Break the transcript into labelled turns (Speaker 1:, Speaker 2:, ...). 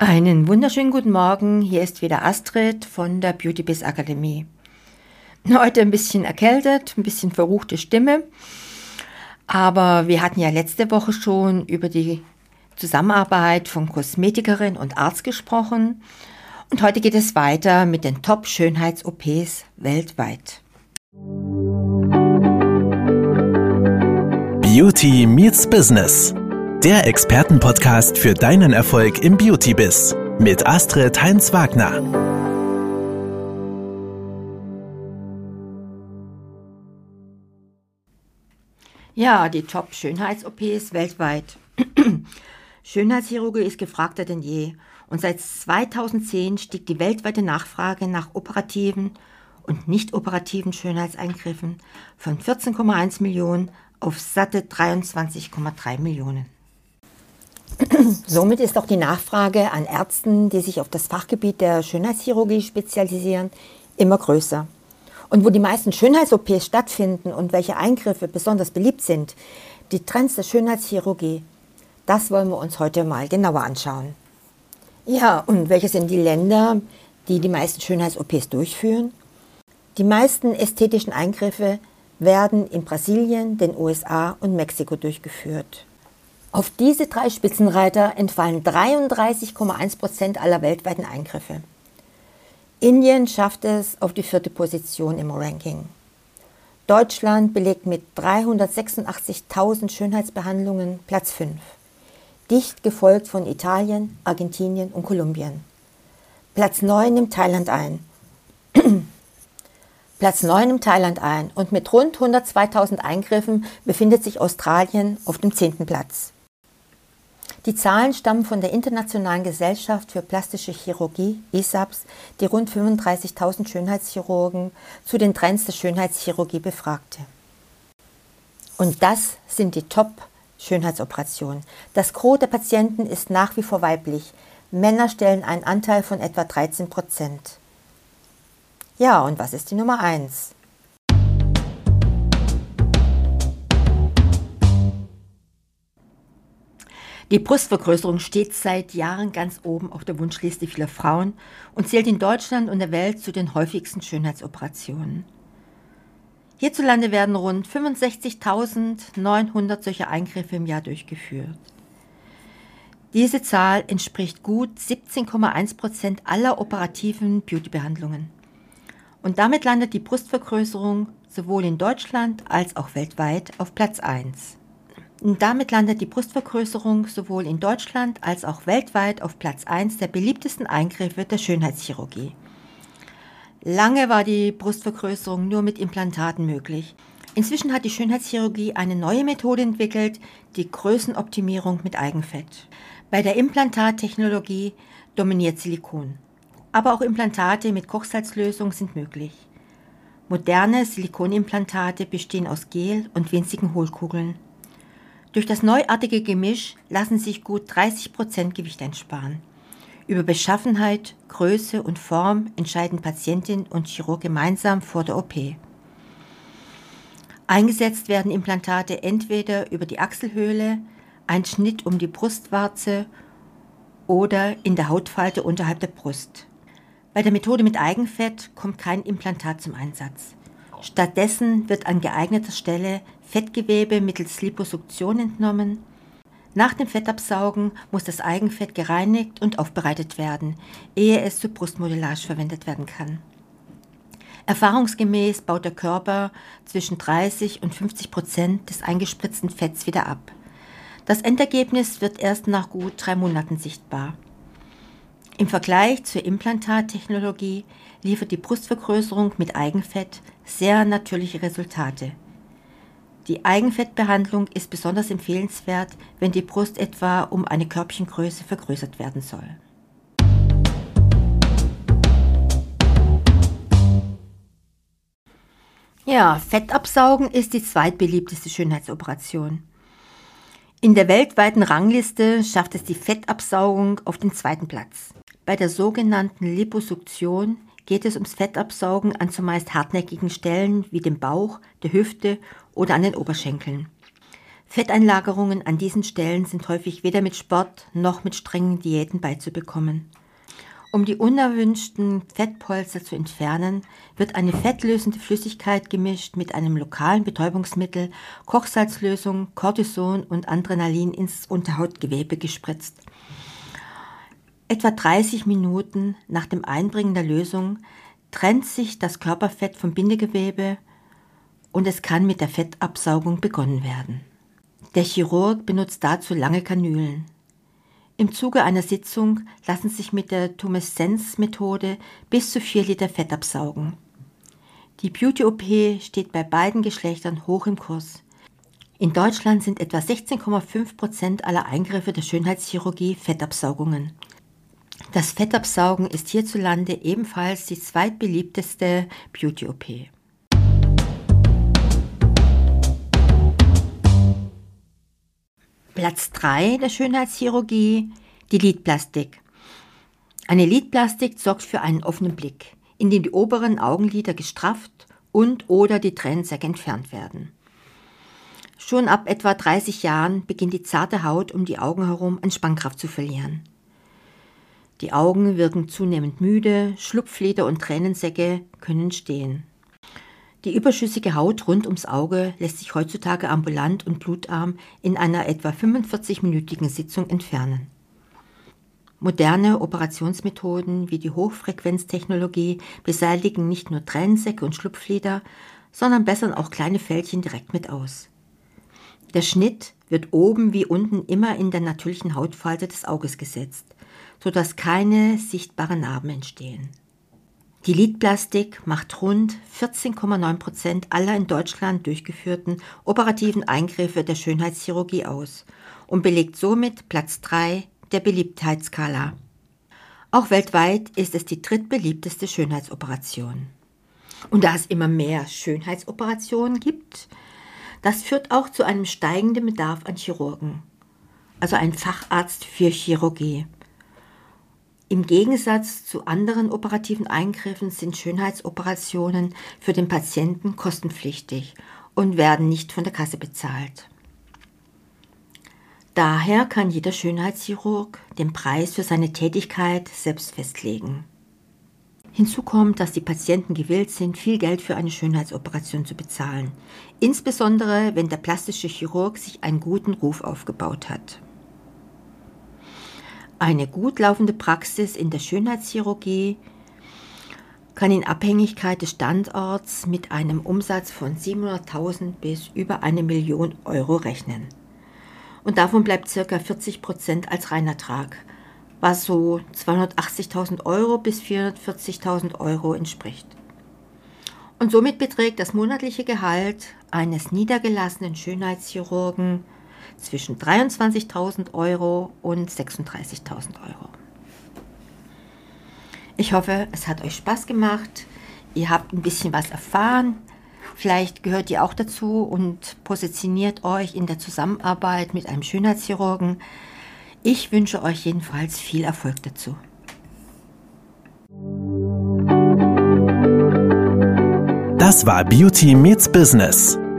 Speaker 1: Einen wunderschönen guten Morgen. Hier ist wieder Astrid von der Beauty Biz Akademie. Heute ein bisschen erkältet, ein bisschen verruchte Stimme. Aber wir hatten ja letzte Woche schon über die Zusammenarbeit von Kosmetikerin und Arzt gesprochen. Und heute geht es weiter mit den Top-Schönheits-OPs weltweit.
Speaker 2: Beauty meets Business. Der Expertenpodcast für deinen Erfolg im Beauty-Biz mit Astrid Heinz-Wagner.
Speaker 1: Ja, die Top-Schönheits-OPs weltweit. Schönheitschirurgie ist gefragter denn je und seit 2010 stieg die weltweite Nachfrage nach operativen und nicht operativen Schönheitseingriffen von 14,1 Millionen auf satte 23,3 Millionen. Somit ist auch die Nachfrage an Ärzten, die sich auf das Fachgebiet der Schönheitschirurgie spezialisieren, immer größer. Und wo die meisten Schönheits-OPs stattfinden und welche Eingriffe besonders beliebt sind, die Trends der Schönheitschirurgie, das wollen wir uns heute mal genauer anschauen. Ja, und welche sind die Länder, die die meisten Schönheits-OPs durchführen? Die meisten ästhetischen Eingriffe werden in Brasilien, den USA und Mexiko durchgeführt. Auf diese drei Spitzenreiter entfallen 33,1 Prozent aller weltweiten Eingriffe. Indien schafft es auf die vierte Position im Ranking. Deutschland belegt mit 386.000 Schönheitsbehandlungen Platz 5, dicht gefolgt von Italien, Argentinien und Kolumbien. Platz 9 nimmt Thailand ein. Platz 9 im Thailand ein und mit rund 102.000 Eingriffen befindet sich Australien auf dem 10. Platz. Die Zahlen stammen von der Internationalen Gesellschaft für Plastische Chirurgie, ISAPS, die rund 35.000 Schönheitschirurgen zu den Trends der Schönheitschirurgie befragte. Und das sind die Top-Schönheitsoperationen. Das Gros der Patienten ist nach wie vor weiblich. Männer stellen einen Anteil von etwa 13 Prozent. Ja, und was ist die Nummer 1? Die Brustvergrößerung steht seit Jahren ganz oben auf der Wunschliste vieler Frauen und zählt in Deutschland und der Welt zu den häufigsten Schönheitsoperationen. Hierzulande werden rund 65.900 solcher Eingriffe im Jahr durchgeführt. Diese Zahl entspricht gut 17,1 Prozent aller operativen Beautybehandlungen. Und damit landet die Brustvergrößerung sowohl in Deutschland als auch weltweit auf Platz 1. Und damit landet die Brustvergrößerung sowohl in Deutschland als auch weltweit auf Platz 1 der beliebtesten Eingriffe der Schönheitschirurgie. Lange war die Brustvergrößerung nur mit Implantaten möglich. Inzwischen hat die Schönheitschirurgie eine neue Methode entwickelt, die Größenoptimierung mit Eigenfett. Bei der Implantattechnologie dominiert Silikon. Aber auch Implantate mit Kochsalzlösung sind möglich. Moderne Silikonimplantate bestehen aus Gel und winzigen Hohlkugeln. Durch das neuartige Gemisch lassen sich gut 30 Prozent Gewicht einsparen. Über Beschaffenheit, Größe und Form entscheiden Patientin und Chirurg gemeinsam vor der OP. Eingesetzt werden Implantate entweder über die Achselhöhle, ein Schnitt um die Brustwarze oder in der Hautfalte unterhalb der Brust. Bei der Methode mit Eigenfett kommt kein Implantat zum Einsatz. Stattdessen wird an geeigneter Stelle Fettgewebe mittels Liposuktion entnommen. Nach dem Fettabsaugen muss das Eigenfett gereinigt und aufbereitet werden, ehe es zur Brustmodellage verwendet werden kann. Erfahrungsgemäß baut der Körper zwischen 30 und 50 Prozent des eingespritzten Fetts wieder ab. Das Endergebnis wird erst nach gut drei Monaten sichtbar. Im Vergleich zur Implantattechnologie liefert die Brustvergrößerung mit Eigenfett sehr natürliche Resultate. Die Eigenfettbehandlung ist besonders empfehlenswert, wenn die Brust etwa um eine Körbchengröße vergrößert werden soll. Ja, Fettabsaugen ist die zweitbeliebteste Schönheitsoperation. In der weltweiten Rangliste schafft es die Fettabsaugung auf den zweiten Platz. Bei der sogenannten Liposuktion geht es ums Fettabsaugen an zumeist hartnäckigen Stellen wie dem Bauch, der Hüfte oder an den Oberschenkeln. Fetteinlagerungen an diesen Stellen sind häufig weder mit Sport noch mit strengen Diäten beizubekommen. Um die unerwünschten Fettpolster zu entfernen, wird eine fettlösende Flüssigkeit gemischt mit einem lokalen Betäubungsmittel, Kochsalzlösung, Cortison und Adrenalin ins Unterhautgewebe gespritzt. Etwa 30 Minuten nach dem Einbringen der Lösung trennt sich das Körperfett vom Bindegewebe und es kann mit der Fettabsaugung begonnen werden. Der Chirurg benutzt dazu lange Kanülen. Im Zuge einer Sitzung lassen sich mit der Tumeszenz-Methode bis zu 4 Liter Fett absaugen. Die Beauty-OP steht bei beiden Geschlechtern hoch im Kurs. In Deutschland sind etwa 16,5 Prozent aller Eingriffe der Schönheitschirurgie Fettabsaugungen. Das Fettabsaugen ist hierzulande ebenfalls die zweitbeliebteste Beauty-OP. Platz 3 der Schönheitschirurgie, die Lidplastik. Eine Lidplastik sorgt für einen offenen Blick, in dem die oberen Augenlider gestrafft und oder die Tränensäcke entfernt werden. Schon ab etwa 30 Jahren beginnt die zarte Haut um die Augen herum an Spannkraft zu verlieren. Die Augen wirken zunehmend müde, Schlupflider und Tränensäcke können stehen. Die überschüssige Haut rund ums Auge lässt sich heutzutage ambulant und blutarm in einer etwa 45-minütigen Sitzung entfernen. Moderne Operationsmethoden wie die Hochfrequenztechnologie beseitigen nicht nur Tränensäcke und Schlupflider, sondern bessern auch kleine Fältchen direkt mit aus. Der Schnitt wird oben wie unten immer in der natürlichen Hautfalte des Auges gesetzt, sodass keine sichtbaren Narben entstehen. Die Lidplastik macht rund 14,9 Prozent aller in Deutschland durchgeführten operativen Eingriffe der Schönheitschirurgie aus und belegt somit Platz 3 der Beliebtheitsskala. Auch weltweit ist es die drittbeliebteste Schönheitsoperation. Und da es immer mehr Schönheitsoperationen gibt, das führt auch zu einem steigenden Bedarf an Chirurgen, also ein Facharzt für Chirurgie. Im Gegensatz zu anderen operativen Eingriffen sind Schönheitsoperationen für den Patienten kostenpflichtig und werden nicht von der Kasse bezahlt. Daher kann jeder Schönheitschirurg den Preis für seine Tätigkeit selbst festlegen. Hinzu kommt, dass die Patienten gewillt sind, viel Geld für eine Schönheitsoperation zu bezahlen, insbesondere wenn der plastische Chirurg sich einen guten Ruf aufgebaut hat. Eine gut laufende Praxis in der Schönheitschirurgie kann in Abhängigkeit des Standorts mit einem Umsatz von 700.000 bis über eine Million Euro rechnen. Und davon bleibt ca. 40 Prozent als Reinertrag, was so 280.000 Euro bis 440.000 Euro entspricht. Und somit beträgt das monatliche Gehalt eines niedergelassenen Schönheitschirurgen zwischen 23.000 Euro und 36.000 Euro. Ich hoffe, es hat euch Spaß gemacht. Ihr habt ein bisschen was erfahren. Vielleicht gehört ihr auch dazu und positioniert euch in der Zusammenarbeit mit einem Schönheitschirurgen. Ich wünsche euch jedenfalls viel Erfolg dazu.
Speaker 2: Das war Beauty Meets Business